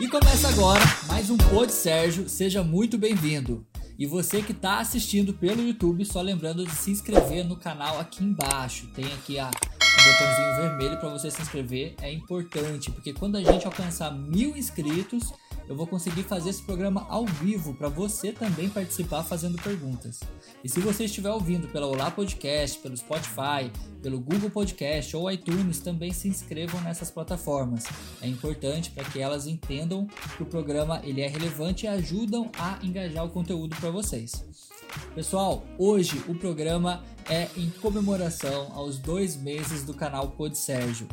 E começa agora mais um Pod Sérgio, seja muito bem-vindo. E você que está assistindo pelo YouTube, só lembrando de se inscrever no canal aqui embaixo. Tem aqui a, o botãozinho vermelho para você se inscrever. É importante, porque quando a gente alcançar mil inscritos, eu vou conseguir fazer esse programa ao vivo para você também participar fazendo perguntas. E se você estiver ouvindo pela Olá Podcast, pelo Spotify, pelo Google Podcast ou iTunes, também se inscrevam nessas plataformas. É importante para que elas entendam que o programa ele é relevante e ajudam a engajar o conteúdo para vocês. Pessoal, hoje o programa é em comemoração aos dois meses do canal Pod Sérgio.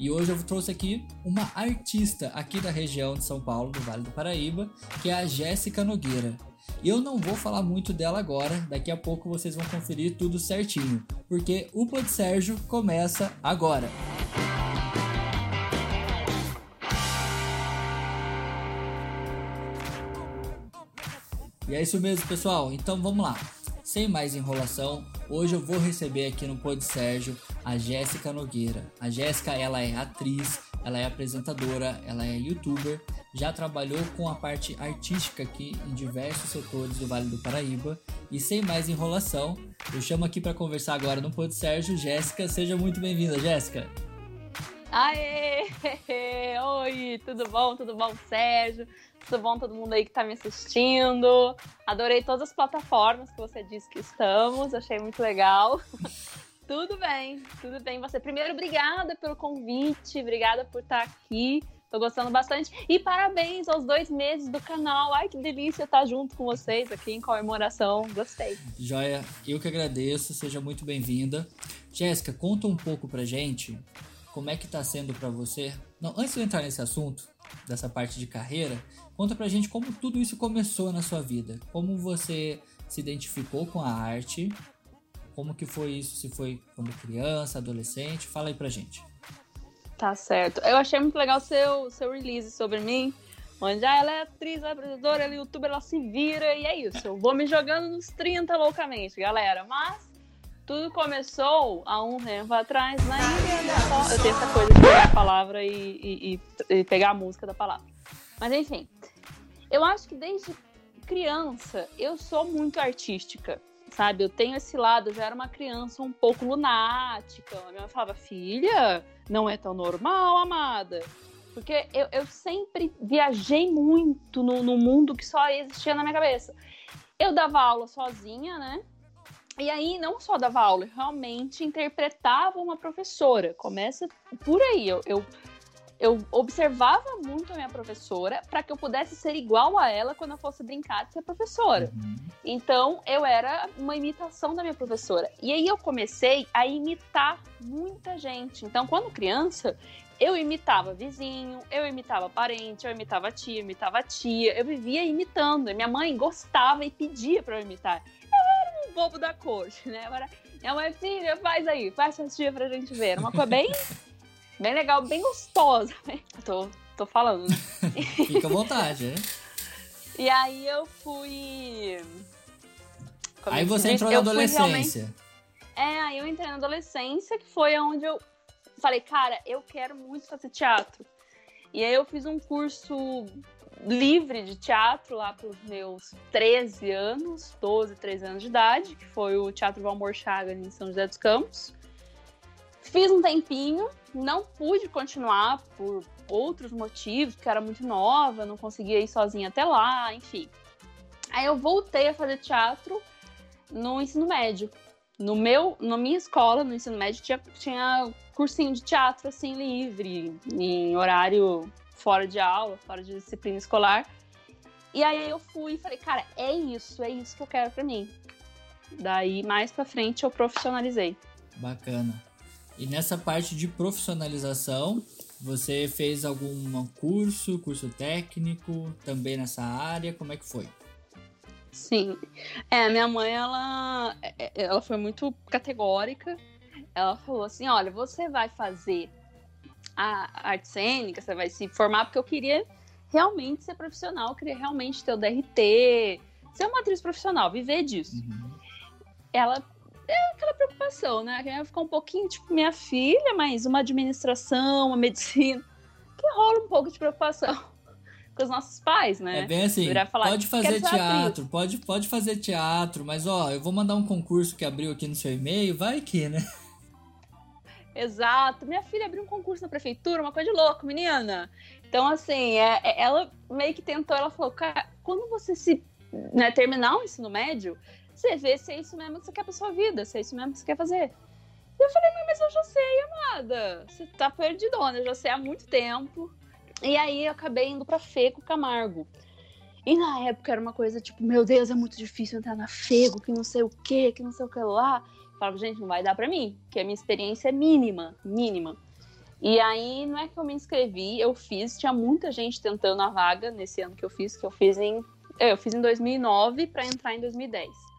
E hoje eu trouxe aqui uma artista aqui da região de São Paulo, do Vale do Paraíba, que é a Jéssica Nogueira. Eu não vou falar muito dela agora, daqui a pouco vocês vão conferir tudo certinho, porque o Pod Sérgio começa agora. E é isso mesmo, pessoal. Então vamos lá. Sem mais enrolação, hoje eu vou receber aqui no Pod Sérgio a Jéssica Nogueira. A Jéssica, ela é atriz, ela é apresentadora, ela é youtuber, já trabalhou com a parte artística aqui em diversos setores do Vale do Paraíba. E sem mais enrolação, eu chamo aqui para conversar agora no Pod Sérgio Jéssica. Seja muito bem-vinda, Jéssica. Aê! Oi, tudo bom? Tudo bom, Sérgio? Tudo bom todo mundo aí que tá me assistindo? Adorei todas as plataformas que você disse que estamos, achei muito legal. tudo bem, tudo bem. Você primeiro, obrigada pelo convite, obrigada por estar aqui. Tô gostando bastante. E parabéns aos dois meses do canal. Ai, que delícia estar junto com vocês aqui em comemoração. Gostei. Joia, eu que agradeço. Seja muito bem-vinda. Jéssica, conta um pouco pra gente como é que tá sendo para você. Não, antes de eu entrar nesse assunto, dessa parte de carreira, conta pra gente como tudo isso começou na sua vida. Como você se identificou com a arte, como que foi isso, se foi quando criança, adolescente, fala aí pra gente. Tá certo. Eu achei muito legal seu, seu release sobre mim, onde ah, ela é atriz, ela é apresentadora, ela é youtuber, ela se vira, e é isso. Eu vou me jogando nos 30 loucamente, galera. Mas tudo começou há um tempo atrás na ilha da Eu tenho essa coisa de pegar a palavra e, e, e, pegar a música da palavra. Mas enfim, eu acho que desde criança eu sou muito artística, sabe? Eu tenho esse lado, eu já era uma criança um pouco lunática. A minha mãe falava, filha, não é tão normal, amada. Porque eu, eu sempre viajei muito no, no mundo que só existia na minha cabeça. Eu dava aula sozinha, né? E aí, não só dava aula, realmente interpretava uma professora. Começa por aí. Eu, eu, eu observava muito a minha professora para que eu pudesse ser igual a ela quando eu fosse brincar de ser professora. Uhum. Então, eu era uma imitação da minha professora. E aí, eu comecei a imitar muita gente. Então, quando criança, eu imitava vizinho, eu imitava parente, eu imitava tia, eu imitava tia. Eu vivia imitando. E minha mãe gostava e pedia para eu imitar bobo da corte, né? Agora, minha mãe, filha, faz aí, faz tia pra gente ver. Uma coisa bem, bem legal, bem gostosa. Né? Tô, tô falando? Fica à vontade, né? E aí eu fui. Como aí você entrou na adolescência. Realmente... É, aí eu entrei na adolescência, que foi onde eu falei, cara, eu quero muito fazer teatro. E aí eu fiz um curso livre de teatro lá para os meus 13 anos, 12, 13 anos de idade, que foi o Teatro Valmor Chagas em São José dos Campos. Fiz um tempinho, não pude continuar por outros motivos, porque era muito nova, não conseguia ir sozinha até lá, enfim. Aí eu voltei a fazer teatro no ensino médio. No meu, na minha escola, no ensino médio, tinha, tinha cursinho de teatro assim livre, em horário fora de aula, fora de disciplina escolar. E aí eu fui e falei, cara, é isso, é isso que eu quero para mim. Daí mais para frente eu profissionalizei. Bacana. E nessa parte de profissionalização, você fez algum curso, curso técnico, também nessa área? Como é que foi? Sim. É, minha mãe, ela, é, ela foi muito categórica. Ela falou assim: olha, você vai fazer a arte cênica, você vai se formar, porque eu queria realmente ser profissional, eu queria realmente ter o DRT, ser uma atriz profissional, viver disso. Uhum. Ela é aquela preocupação, né? Que ia ficar um pouquinho, tipo, minha filha, mas uma administração, uma medicina, que rola um pouco de preocupação com os nossos pais, né? É bem assim, falar, pode fazer teatro, pode, pode fazer teatro, mas ó, eu vou mandar um concurso que abriu aqui no seu e-mail, vai que, né? Exato. Minha filha abriu um concurso na prefeitura, uma coisa de louco, menina. Então, assim, é, é, ela meio que tentou, ela falou, cara, quando você se né, terminar o ensino médio, você vê se é isso mesmo que você quer pra sua vida, se é isso mesmo que você quer fazer. E eu falei, mas eu já sei, amada. Você tá perdidona, eu já sei há muito tempo. E aí eu acabei indo pra Feco Camargo. E na época era uma coisa tipo, meu Deus, é muito difícil entrar na Fego, que não sei o que, que não sei o que lá. Eu falava, gente, não vai dar pra mim, porque a minha experiência é mínima, mínima. E aí, não é que eu me inscrevi, eu fiz, tinha muita gente tentando a vaga nesse ano que eu fiz, que eu fiz em, eu fiz em 2009 para entrar em 2010.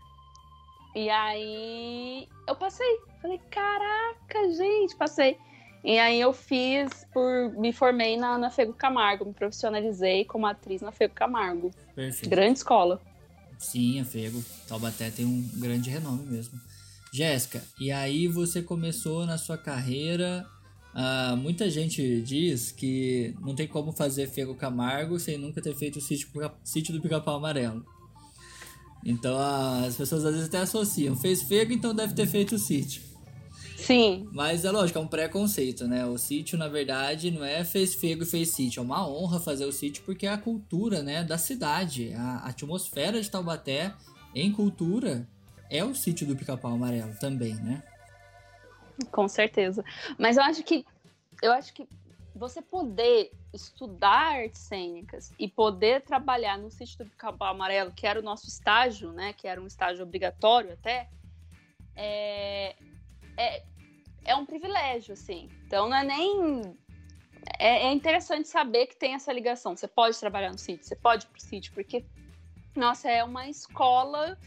E aí, eu passei. Falei, caraca, gente, passei. E aí eu fiz por. Me formei na, na Fego Camargo, me profissionalizei como atriz na Fego Camargo. Perfeito. Grande escola. Sim, a Fego. Taubaté tem um grande renome mesmo. Jéssica, e aí você começou na sua carreira. Uh, muita gente diz que não tem como fazer Fego Camargo sem nunca ter feito o sítio, sítio do Pica-Pau Amarelo. Então as pessoas às vezes até associam. Fez Fego, então deve ter feito o sítio. Sim. Mas é lógico, é um preconceito, né? O sítio, na verdade, não é fez fego e fez sítio. É uma honra fazer o sítio porque é a cultura, né, da cidade. A atmosfera de Taubaté em cultura é o sítio do Pica-Pau Amarelo também, né? Com certeza. Mas eu acho que eu acho que você poder estudar artes cênicas e poder trabalhar no sítio do Pica-Pau Amarelo, que era o nosso estágio, né, que era um estágio obrigatório até, é, é, é um privilégio, assim. Então não é nem. É, é, interessante saber que tem essa ligação. Você pode trabalhar no sítio, você pode ir pro sítio, porque, nossa, é uma escola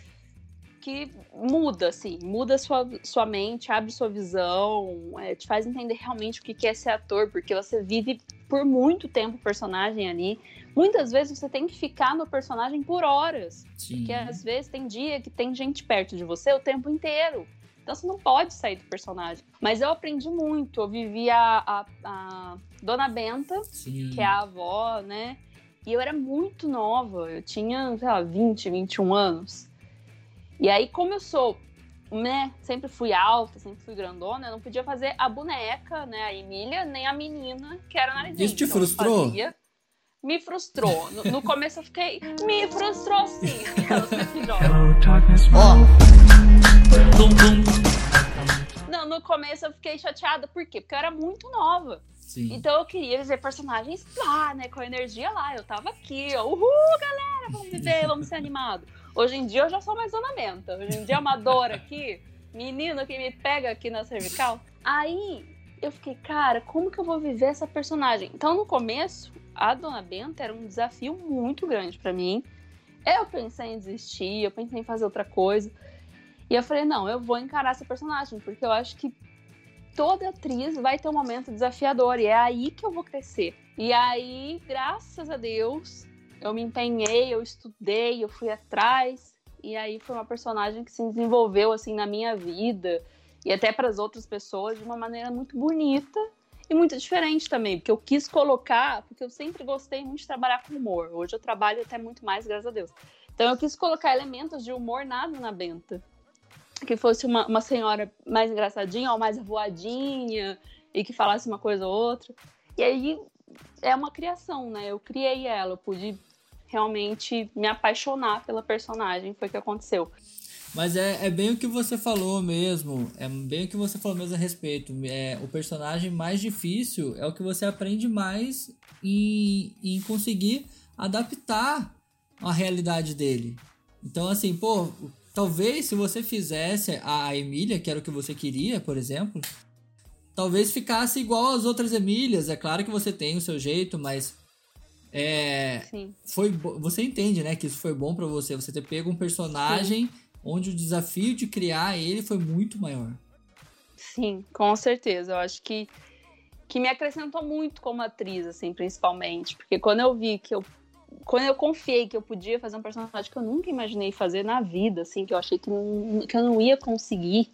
que muda, assim, muda sua, sua mente, abre sua visão, é, te faz entender realmente o que é ser ator, porque você vive por muito tempo o personagem ali. Muitas vezes você tem que ficar no personagem por horas. Sim. Porque às vezes tem dia que tem gente perto de você o tempo inteiro. Então você não pode sair do personagem. Mas eu aprendi muito. Eu vivi a, a, a Dona Benta, Sim. que é a avó, né? E eu era muito nova. Eu tinha, sei lá, 20, 21 anos. E aí, como eu sou, né, sempre fui alta, sempre fui grandona, eu não podia fazer a boneca, né, a Emília, nem a menina, que era narizinho. Isso te então, frustrou? Fazia, me frustrou. No, no, começo eu fiquei, me frustrou sim. Ó, não, no começo eu fiquei chateada, por quê? Porque eu era muito nova. Sim. Então eu queria dizer personagens lá, né? Com a energia lá. Eu tava aqui, ó. Uhul, galera, vamos viver, vamos ser animados. Hoje em dia eu já sou mais dona menta. Hoje em dia é uma dor aqui, menino que me pega aqui na cervical. Aí eu fiquei, cara, como que eu vou viver essa personagem? Então no começo, a Dona Benta era um desafio muito grande para mim. Eu pensei em desistir, eu pensei em fazer outra coisa. E eu falei, não, eu vou encarar essa personagem, porque eu acho que toda atriz vai ter um momento desafiador e é aí que eu vou crescer. E aí, graças a Deus, eu me empenhei, eu estudei, eu fui atrás e aí foi uma personagem que se desenvolveu assim na minha vida e até para as outras pessoas de uma maneira muito bonita e muito diferente também, porque eu quis colocar, porque eu sempre gostei muito de trabalhar com humor. Hoje eu trabalho até muito mais, graças a Deus. Então eu quis colocar elementos de humor nada na Benta que fosse uma, uma senhora mais engraçadinha ou mais voadinha e que falasse uma coisa ou outra. E aí é uma criação, né? Eu criei ela, eu pude realmente me apaixonar pela personagem, foi o que aconteceu. Mas é, é bem o que você falou mesmo, é bem o que você falou mesmo a respeito. É, o personagem mais difícil é o que você aprende mais em, em conseguir adaptar a realidade dele. Então, assim, pô, Talvez se você fizesse a Emília, que era o que você queria, por exemplo, talvez ficasse igual às outras Emílias. É claro que você tem o seu jeito, mas é, Sim. foi você entende, né, que isso foi bom para você, você ter pego um personagem Sim. onde o desafio de criar ele foi muito maior. Sim, com certeza. Eu acho que que me acrescentou muito como atriz, assim, principalmente, porque quando eu vi que eu quando eu confiei que eu podia fazer um personagem que eu nunca imaginei fazer na vida, assim, que eu achei que, não, que eu não ia conseguir,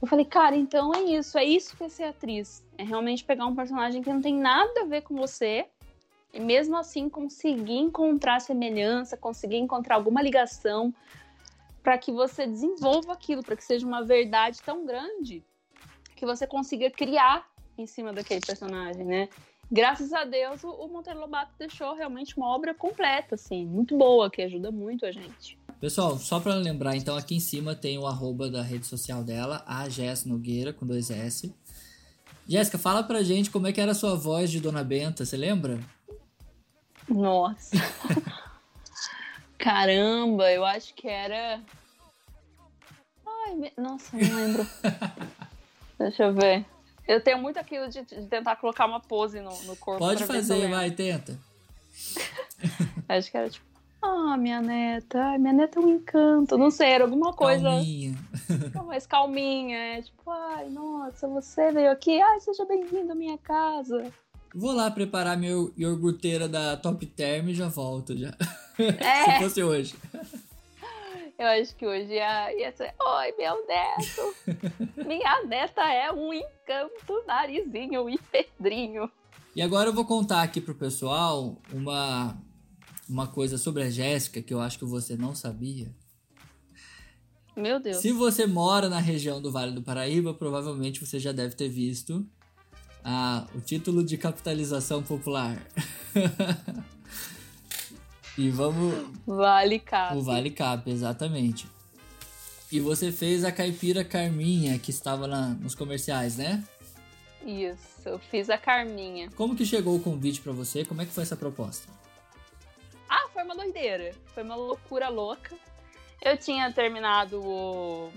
Eu falei, cara, então é isso, é isso que é ser atriz. É realmente pegar um personagem que não tem nada a ver com você mesmo assim conseguir encontrar semelhança, conseguir encontrar alguma ligação para que você desenvolva aquilo, para que seja uma verdade tão grande que você consiga criar em cima daquele personagem, né? Graças a Deus, o Monteiro Lobato deixou realmente uma obra completa, assim, muito boa, que ajuda muito a gente. Pessoal, só para lembrar, então aqui em cima tem o arroba da rede social dela, a Jess Nogueira, com dois S. Jéssica, fala pra gente como é que era a sua voz de Dona Benta, você lembra? Nossa. Caramba, eu acho que era. Ai, nossa, não lembro. Deixa eu ver. Eu tenho muito aquilo de, de tentar colocar uma pose no, no corpo. Pode fazer, vai, tenta. acho que era tipo. Ah, minha neta, ai, minha neta é um encanto. Não sei, era alguma coisa. Calminha. Mais calminha, é tipo, ai, nossa, você veio aqui, ai, seja bem-vindo à minha casa. Vou lá preparar minha iogurteira da Top Term e já volto já. É. Se fosse hoje. Eu acho que hoje ia, ia ser, oi, meu neto. Minha neta é um encanto, narizinho e pedrinho. E agora eu vou contar aqui pro pessoal uma, uma coisa sobre a Jéssica que eu acho que você não sabia. Meu Deus. Se você mora na região do Vale do Paraíba, provavelmente você já deve ter visto ah, o título de capitalização popular. e vamos. Vale Cap. O Vale Cap, exatamente. E você fez a caipira Carminha, que estava na, nos comerciais, né? Isso, eu fiz a Carminha. Como que chegou o convite para você? Como é que foi essa proposta? Ah, foi uma doideira. Foi uma loucura louca. Eu tinha terminado o,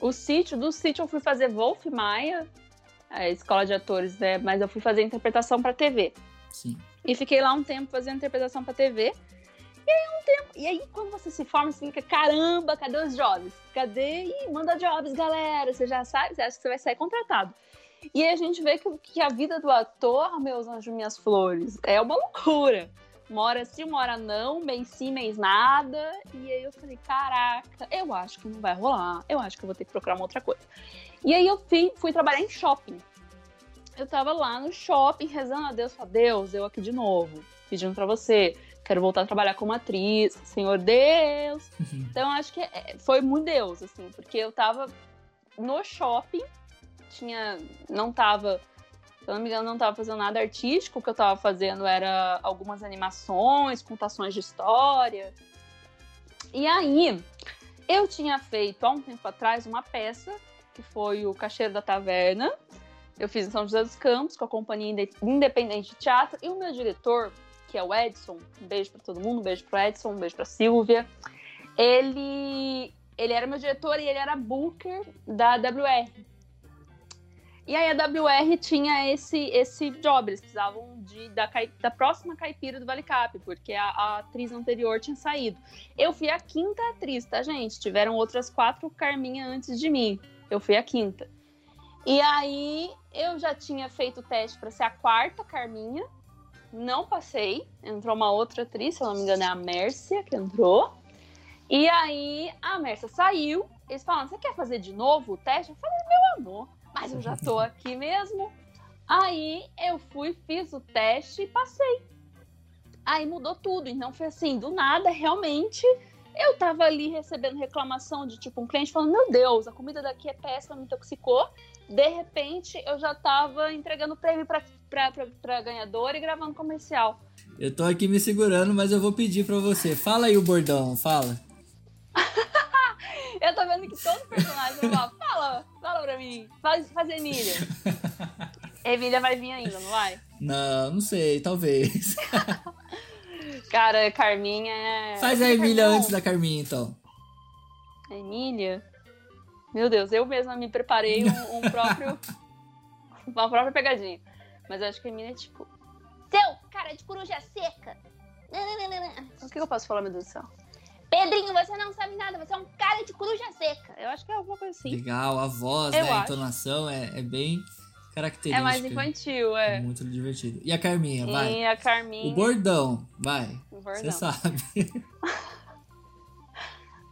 o sítio. Do sítio eu fui fazer Wolf Maia, a escola de atores, né? Mas eu fui fazer interpretação para TV. Sim. E fiquei lá um tempo fazendo interpretação para TV. E aí um tempo, e aí quando você se forma, você fica, caramba, cadê os jobs? Cadê? Ih, manda jobs, galera. Você já sabe, você acha que você vai sair contratado. E aí a gente vê que, que a vida do ator, meus anjos, minhas flores, é uma loucura. Uma hora sim, uma hora não, mês sim, mês nada. E aí eu falei, caraca, eu acho que não vai rolar. Eu acho que eu vou ter que procurar uma outra coisa. E aí eu fui, fui trabalhar em shopping. Eu tava lá no shopping rezando a Deus, falei, Deus, eu aqui de novo, pedindo para você, quero voltar a trabalhar como atriz, Senhor Deus. Uhum. Então acho que é, foi muito Deus, assim, porque eu tava no shopping, tinha, não tava, se eu não me engano, não tava fazendo nada artístico, o que eu tava fazendo era algumas animações, contações de história. E aí, eu tinha feito há um tempo atrás uma peça que foi o Cacheiro da Taverna. Eu fiz em São José dos Campos, com a Companhia Independente de Teatro. E o meu diretor, que é o Edson, um beijo para todo mundo, um beijo pro Edson, um beijo pra Silvia. Ele, ele era meu diretor e ele era booker da WR. E aí a WR tinha esse, esse job, eles precisavam de, da, da próxima caipira do Vale Cap, porque a, a, atriz anterior tinha saído. Eu fui a quinta atriz, tá, gente? Tiveram outras quatro Carminha antes de mim. Eu fui a quinta. E aí eu já tinha feito o teste para ser a quarta Carminha. Não passei. Entrou uma outra atriz, se eu não me engano, é a Mércia que entrou. E aí a Mércia saiu. Eles falaram: Você quer fazer de novo o teste? Eu falei: Meu amor, mas eu já tô aqui mesmo. Aí eu fui, fiz o teste e passei. Aí mudou tudo. Então foi assim: do nada, realmente eu tava ali recebendo reclamação de tipo um cliente falando: Meu Deus, a comida daqui é péssima, me intoxicou. De repente, eu já tava entregando prêmio pra, pra, pra, pra ganhadora e gravando comercial. Eu tô aqui me segurando, mas eu vou pedir pra você. Fala aí o bordão, fala. eu tô vendo que todo personagem vai falar: Fala, fala pra mim, faz, faz Emília. Emília vai vir ainda, não vai? Não, não sei, talvez. Cara, Carminha é. Faz a Emília antes da Carminha, então. Emília? Meu Deus, eu mesma me preparei um, um próprio. uma própria pegadinha. Mas eu acho que a Emília é tipo. Seu cara de coruja seca! O que eu posso falar, meu Deus do céu? Pedrinho, você não sabe nada, você é um cara de coruja seca. Eu acho que é alguma coisa assim. Legal, a voz, né? A entonação é, é bem característica. É mais infantil, é. Muito divertido. E a Carminha, vai. E a Carminha. O bordão, vai. Você sabe.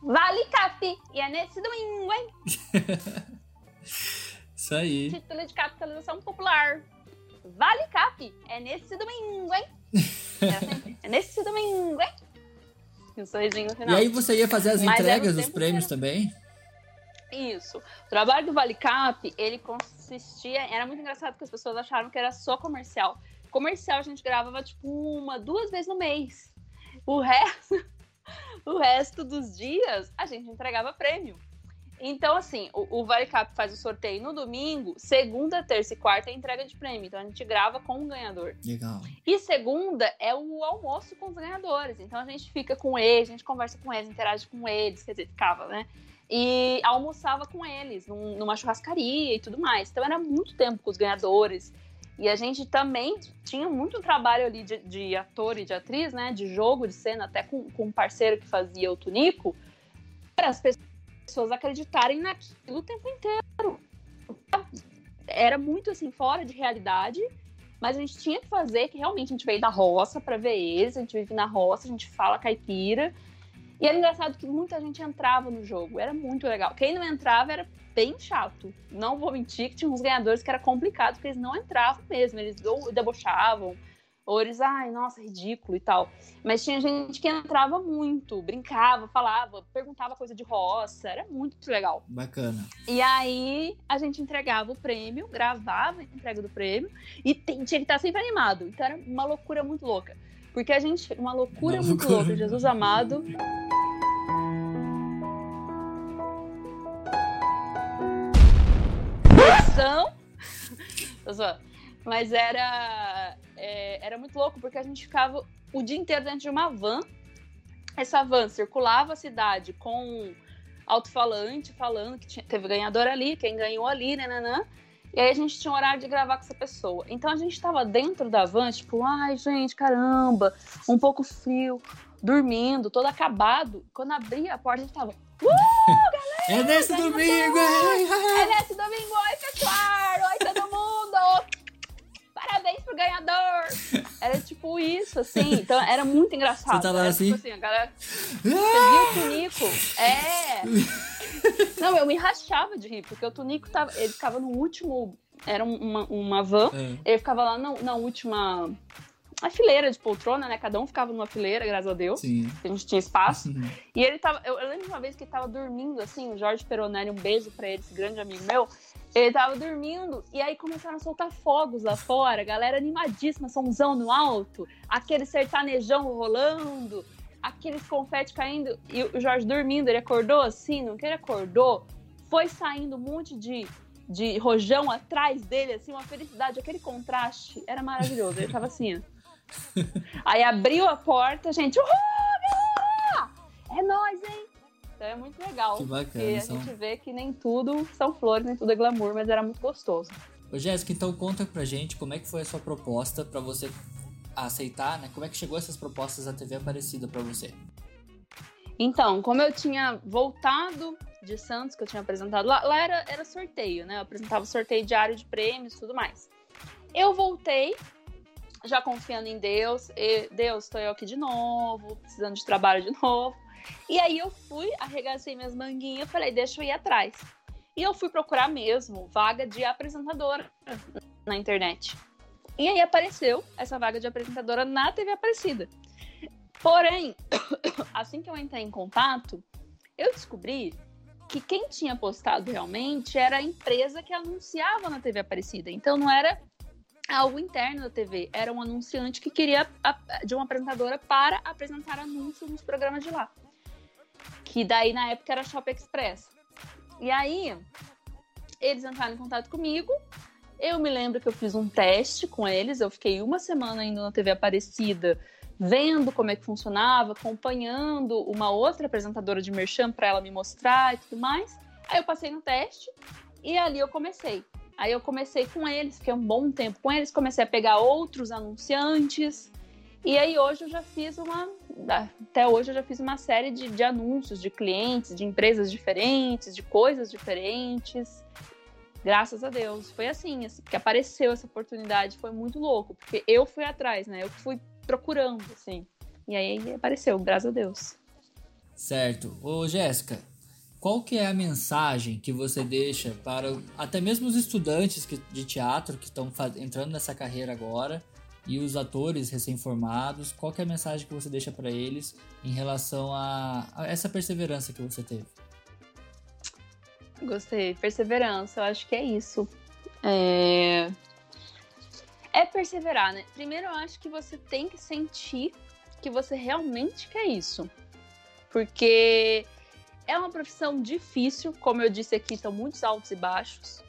vale Cap! E é nesse domingo, hein? Isso aí. Título de capitalização popular. Vale Cap. É nesse domingo, hein? É, é nesse domingo, hein? No final. E aí você ia fazer as Mas entregas dos prêmios inteiro. também? Isso. O trabalho do Vale Cap, ele consistia. Era muito engraçado porque as pessoas acharam que era só comercial. Comercial a gente gravava tipo uma, duas vezes no mês. O resto, o resto dos dias a gente entregava prêmio. Então, assim, o, o faz o sorteio no domingo, segunda, terça e quarta é entrega de prêmio. Então a gente grava com o ganhador. Legal. E segunda é o almoço com os ganhadores. Então a gente fica com eles, a gente conversa com eles, interage com eles, quer dizer, ficava, né? E almoçava com eles num- numa churrascaria e tudo mais. Então era muito tempo com os ganhadores. E a gente também tinha muito trabalho ali de, de ator e de atriz, né? De jogo, de cena, até com, com um parceiro que fazia o Tunico, para as pessoas acreditarem naquilo o tempo inteiro. Era muito assim, fora de realidade. Mas a gente tinha que fazer, que realmente a gente veio da roça para ver eles, a gente vive na roça, a gente fala caipira. E era engraçado que muita gente entrava no jogo, era muito legal. Quem não entrava era bem chato. Não vou mentir que tinha uns ganhadores que era complicado, porque eles não entravam mesmo, eles debochavam, ou eles, ai, nossa, ridículo e tal. Mas tinha gente que entrava muito, brincava, falava, perguntava coisa de roça, era muito legal. Bacana. E aí a gente entregava o prêmio, gravava a entrega do prêmio e tinha que estar sempre animado. Então era uma loucura muito louca. Porque a gente. Uma loucura Uma muito loucura. louca, Jesus amado. Mas era. É, era muito louco, porque a gente ficava o dia inteiro dentro de uma van. Essa van circulava a cidade com alto-falante falando que tinha- teve ganhador ali, quem ganhou ali, nananã. E aí a gente tinha um horário de gravar com essa pessoa. Então a gente tava dentro da van, tipo, ai, gente, caramba, um pouco frio, dormindo, todo acabado. Quando abria a porta, a gente tava, É nesse Ganhador! domingo! é nesse domingo, oi, pessoal! Oi, todo mundo! Parabéns pro ganhador! Era tipo isso, assim. Então era muito engraçado. Você tava Era, assim? Tipo assim, a galera. Você viu o Tunico? É! Não, eu me rachava de rir, porque o Tunico tava. Ele ficava no último. Era uma, uma van. É. Ele ficava lá na, na última. A fileira de poltrona, né? Cada um ficava numa fileira, graças a Deus. Sim. A gente tinha espaço. E ele tava. Eu, eu lembro de uma vez que ele tava dormindo, assim, o Jorge Peronelli, um beijo pra ele, esse grande amigo meu. Ele tava dormindo e aí começaram a soltar fogos lá fora, galera animadíssima, somzão no alto, aquele sertanejão rolando, aqueles confete caindo e o Jorge dormindo. Ele acordou assim, no que ele acordou, foi saindo um monte de, de rojão atrás dele, assim, uma felicidade, aquele contraste era maravilhoso. Ele tava assim, ó. Aí abriu a porta, gente, uhul, galera! É nóis, hein? Então é muito legal. Que bacana, Porque a são- gente vê que nem tudo são flores, nem tudo é glamour, mas era muito gostoso. Ô Jéssica, então conta pra gente como é que foi a sua proposta pra você aceitar, né? Como é que chegou essas propostas da TV Aparecida pra você? Então, como eu tinha voltado de Santos, que eu tinha apresentado lá, lá era, era sorteio, né? Eu apresentava sorteio diário de prêmios e tudo mais. Eu voltei, já confiando em Deus, e, Deus, estou eu aqui de novo, precisando de trabalho de novo. E aí eu fui, arregacei minhas manguinhas, falei, deixa eu ir atrás. E eu fui procurar mesmo vaga de apresentadora na internet. E aí apareceu essa vaga de apresentadora na TV Aparecida. Porém, assim que eu entrei em contato, eu descobri que quem tinha postado realmente era a empresa que anunciava na TV Aparecida. Então não era algo interno da TV, era um anunciante que queria de uma apresentadora para apresentar anúncios nos programas de lá. Que daí na época era Shop Express. E aí eles entraram em contato comigo. Eu me lembro que eu fiz um teste com eles, eu fiquei uma semana indo na TV Aparecida vendo como é que funcionava, acompanhando uma outra apresentadora de merchan para ela me mostrar e tudo mais. Aí eu passei no teste e ali eu comecei. Aí eu comecei com eles, fiquei um bom tempo com eles, comecei a pegar outros anunciantes. E aí hoje eu já fiz uma. Até hoje eu já fiz uma série de, de anúncios de clientes, de empresas diferentes, de coisas diferentes. Graças a Deus. Foi assim, assim, porque apareceu essa oportunidade, foi muito louco, porque eu fui atrás, né? Eu fui procurando, assim. E aí apareceu, graças a Deus. Certo. Ô Jéssica, qual que é a mensagem que você deixa para até mesmo os estudantes que, de teatro que estão entrando nessa carreira agora e os atores recém-formados? Qual é a mensagem que você deixa para eles em relação a, a, essa perseverança que você teve? Gostei, perseverança. Eu acho que é isso. É... é perseverar, né? Primeiro, eu acho que você tem que sentir que você realmente quer isso, porque é uma profissão difícil, como eu disse aqui, são muitos altos e baixos.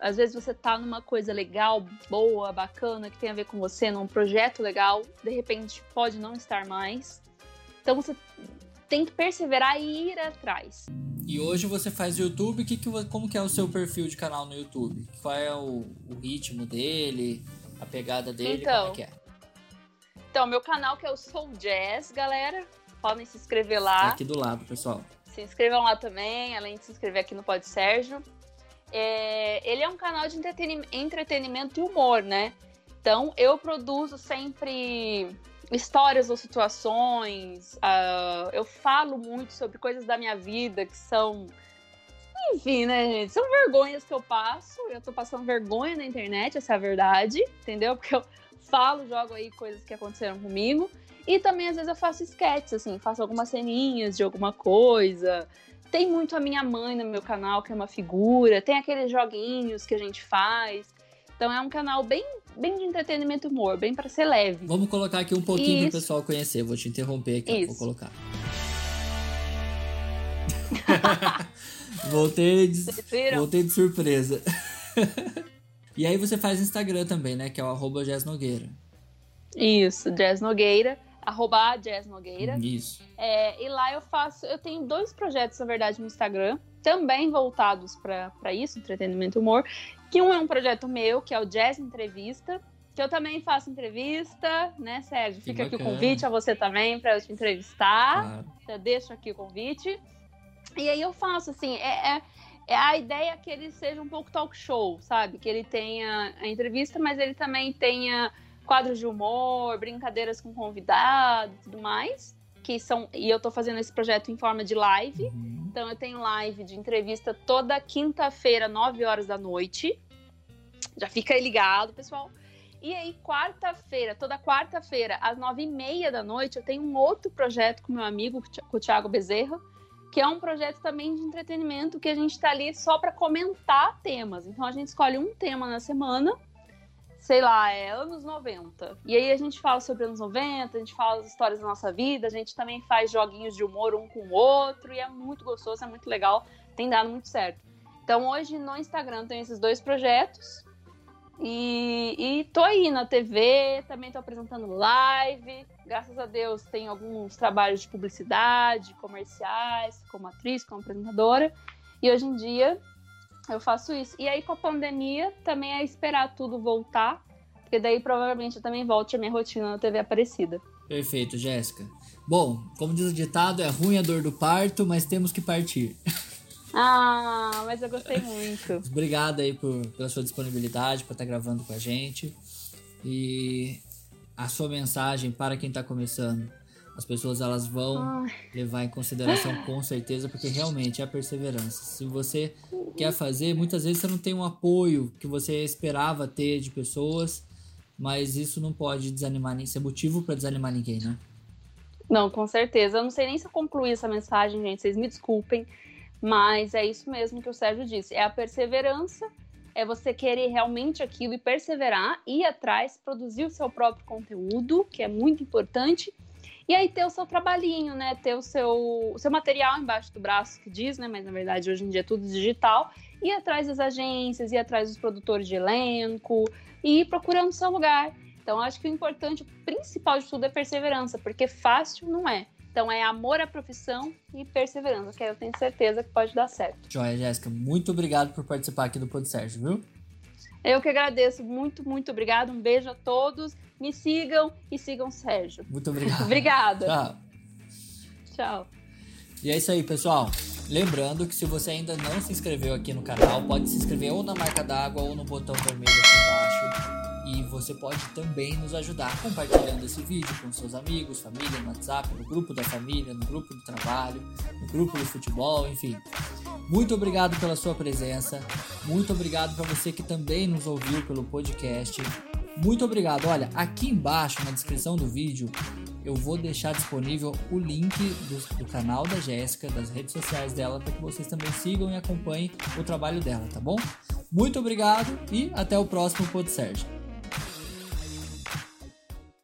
Às vezes você tá numa coisa legal, boa, bacana, que tem a ver com você, num projeto legal, de repente pode não estar mais. Então você tem que perseverar e ir atrás. E hoje você faz YouTube, que, que, como que é o seu perfil de canal no YouTube? Qual é o, o ritmo dele, a pegada dele, então, como é que é? Então, meu canal que é o Soul Jazz, galera, podem se inscrever lá. Tá aqui do lado, pessoal. Se inscrevam lá também, além de se inscrever aqui no Pode Sérgio. É, ele é um canal de entretenimento e humor, né? Então, eu produzo sempre histórias ou situações. Uh, eu falo muito sobre coisas da minha vida que são. Enfim, né, gente? São vergonhas que eu passo. Eu tô passando vergonha na internet, essa é a verdade, entendeu? Porque eu falo, jogo aí coisas que aconteceram comigo. E também, às vezes, eu faço sketches, assim, faço algumas ceninhas de alguma coisa. Tem muito a minha mãe no meu canal, que é uma figura. Tem aqueles joguinhos que a gente faz. Então é um canal bem, bem de entretenimento e humor, bem para ser leve. Vamos colocar aqui um pouquinho para o pessoal conhecer. Vou te interromper aqui, Isso. vou colocar. voltei, de, voltei de surpresa. e aí você faz Instagram também, né? Que é o arroba Jazz Nogueira. Isso, Jazz Nogueira arroba Jazz Nogueira. Isso. É, e lá eu faço, eu tenho dois projetos, na verdade, no Instagram, também voltados para isso, entretenimento e humor. Que um é um projeto meu, que é o Jazz Entrevista, que eu também faço entrevista, né, Sérgio? Fica aqui o convite a você também para eu te entrevistar. Claro. Já deixo aqui o convite. E aí eu faço, assim, é, é, é, a ideia que ele seja um pouco talk show, sabe? Que ele tenha a entrevista, mas ele também tenha quadros de humor, brincadeiras com convidados e tudo mais. Que são, e eu tô fazendo esse projeto em forma de live. Uhum. Então eu tenho live de entrevista toda quinta-feira, 9 horas da noite. Já fica aí ligado, pessoal. E aí, quarta-feira, toda quarta-feira, às nove e meia da noite, eu tenho um outro projeto com meu amigo, com o Thiago Bezerra, que é um projeto também de entretenimento que a gente está ali só para comentar temas. Então a gente escolhe um tema na semana sei lá, é anos 90. E aí a gente fala sobre anos 90, a gente fala as histórias da nossa vida, a gente também faz joguinhos de humor um com o outro, e é muito gostoso, é muito legal, tem dado muito certo. Então hoje no Instagram tem esses dois projetos. E, e tô aí na TV, também tô apresentando live. Graças a Deus tem alguns trabalhos de publicidade, comerciais, como atriz, como apresentadora. E hoje em dia eu faço isso. E aí, com a pandemia, também é esperar tudo voltar, porque daí provavelmente eu também volte a minha rotina na TV Aparecida. Perfeito, Jéssica. Bom, como diz o ditado, é ruim a dor do parto, mas temos que partir. Ah, mas eu gostei muito. Obrigado aí por, pela sua disponibilidade, por estar gravando com a gente. E a sua mensagem para quem está começando as pessoas elas vão levar em consideração com certeza, porque realmente é a perseverança. Se você quer fazer, muitas vezes você não tem um apoio que você esperava ter de pessoas, mas isso não pode desanimar nem ser motivo para desanimar ninguém, né? Não, com certeza. Eu não sei nem se eu concluí essa mensagem, gente. Vocês me desculpem, mas é isso mesmo que o Sérgio disse. É a perseverança, é você querer realmente aquilo e perseverar, ir atrás, produzir o seu próprio conteúdo, que é muito importante e aí ter o seu trabalhinho, né? Ter o seu, o seu material embaixo do braço que diz, né? Mas na verdade hoje em dia é tudo digital. Ir atrás das agências, ir atrás dos produtores de elenco e ir procurando o seu lugar. Então acho que o importante, o principal de tudo é perseverança, porque fácil não é. Então é amor à profissão e perseverança, que eu tenho certeza que pode dar certo. Joia, Jéssica, muito obrigado por participar aqui do Pod Sérgio, viu? Eu que agradeço, muito, muito obrigado. Um beijo a todos. Me sigam e sigam o Sérgio. Muito obrigado. Obrigada. Tchau. Tchau. E é isso aí, pessoal. Lembrando que se você ainda não se inscreveu aqui no canal, pode se inscrever ou na marca d'água ou no botão vermelho aqui embaixo. E você pode também nos ajudar compartilhando esse vídeo com seus amigos, família, no WhatsApp, no grupo da família, no grupo do trabalho, no grupo do futebol, enfim. Muito obrigado pela sua presença. Muito obrigado para você que também nos ouviu pelo podcast. Muito obrigado. Olha, aqui embaixo na descrição do vídeo eu vou deixar disponível o link do, do canal da Jéssica, das redes sociais dela, para que vocês também sigam e acompanhem o trabalho dela, tá bom? Muito obrigado e até o próximo Pod Sérgio.